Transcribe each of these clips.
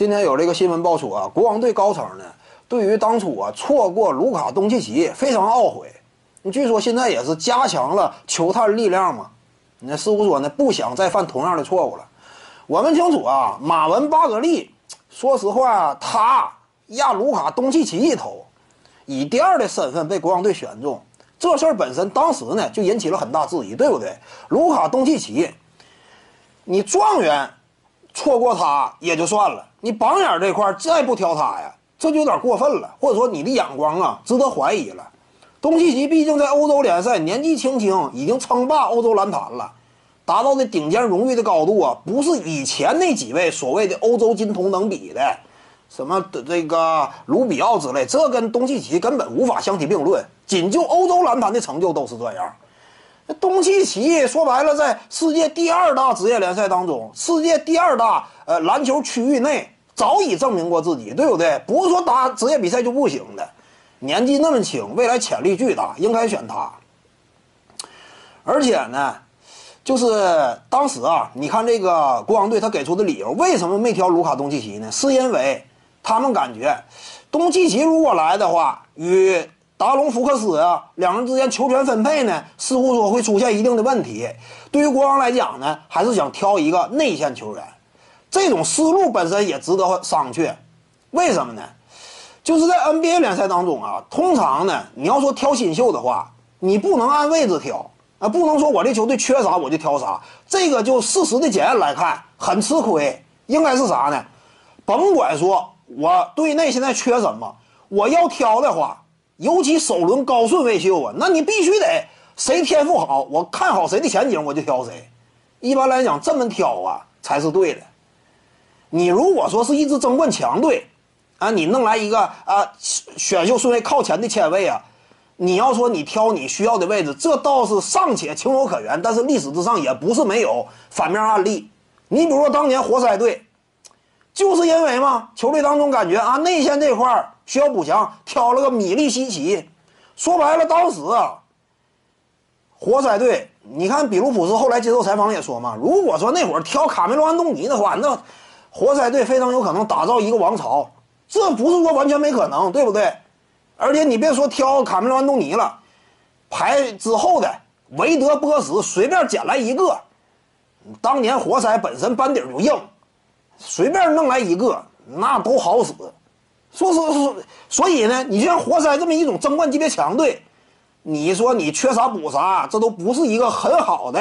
今天有这个新闻爆出啊，国王队高层呢，对于当初啊错过卢卡东契奇非常懊悔。据说现在也是加强了球探力量嘛？那似乎说呢不想再犯同样的错误了。我们清楚啊，马文巴格利，说实话，他压卢卡东契奇一头，以第二的身份被国王队选中，这事儿本身当时呢就引起了很大质疑，对不对？卢卡东契奇，你状元错过他也就算了。你榜眼这块再不挑他呀，这就有点过分了，或者说你的眼光啊值得怀疑了。东契奇毕竟在欧洲联赛年纪轻轻，已经称霸欧洲篮坛了，达到的顶尖荣誉的高度啊，不是以前那几位所谓的欧洲金童能比的，什么的这个卢比奥之类，这跟东契奇根本无法相提并论。仅就欧洲篮坛的成就都是这样。东契奇说白了，在世界第二大职业联赛当中，世界第二大呃篮球区域内。早已证明过自己，对不对？不是说打职业比赛就不行的。年纪那么轻，未来潜力巨大，应该选他。而且呢，就是当时啊，你看这个国王队他给出的理由，为什么没挑卢卡东契奇呢？是因为他们感觉东契奇如果来的话，与达隆福克斯啊两人之间球权分配呢，似乎说会出现一定的问题。对于国王来讲呢，还是想挑一个内线球员。这种思路本身也值得商榷，为什么呢？就是在 NBA 联赛当中啊，通常呢，你要说挑新秀的话，你不能按位置挑啊，不能说我这球队缺啥我就挑啥，这个就事实的检验来看很吃亏。应该是啥呢？甭管说我队内现在缺什么，我要挑的话，尤其首轮高顺位秀啊，那你必须得谁天赋好，我看好谁的前景我就挑谁。一般来讲，这么挑啊才是对的。你如果说是一支争冠强队，啊，你弄来一个啊选秀顺位靠前的签位啊，你要说你挑你需要的位置，这倒是尚且情有可原。但是历史之上也不是没有反面案例。你比如说当年活塞队，就是因为嘛，球队当中感觉啊内线这块需要补强，挑了个米利西奇。说白了，当时啊，活塞队，你看比卢普斯后来接受采访也说嘛，如果说那会儿挑卡梅隆安东尼的话，那。活塞队非常有可能打造一个王朝，这不是说完全没可能，对不对？而且你别说挑卡梅隆·安东尼了，排之后的韦德、波什随便捡来一个，当年活塞本身班底就硬，随便弄来一个那都好使。说说说，所以呢，你像活塞这么一种争冠级别强队，你说你缺啥补啥，这都不是一个很好的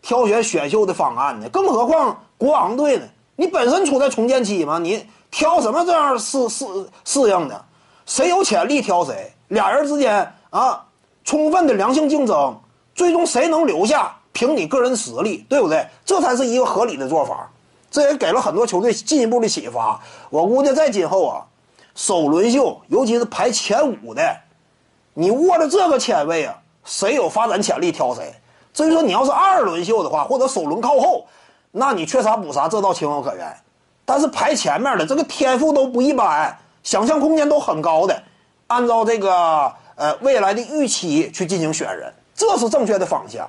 挑选选秀的方案呢。更何况国王队呢？你本身处在重建期嘛，你挑什么这样适适适应的？谁有潜力挑谁，俩人之间啊，充分的良性竞争，最终谁能留下，凭你个人实力，对不对？这才是一个合理的做法。这也给了很多球队进一步的启发。我估计在今后啊，首轮秀，尤其是排前五的，你握着这个签位啊，谁有发展潜力挑谁。至于说你要是二轮秀的话，或者首轮靠后。那你缺啥补啥，这倒情有可原，但是排前面的这个天赋都不一般，想象空间都很高的，按照这个呃未来的预期去进行选人，这是正确的方向。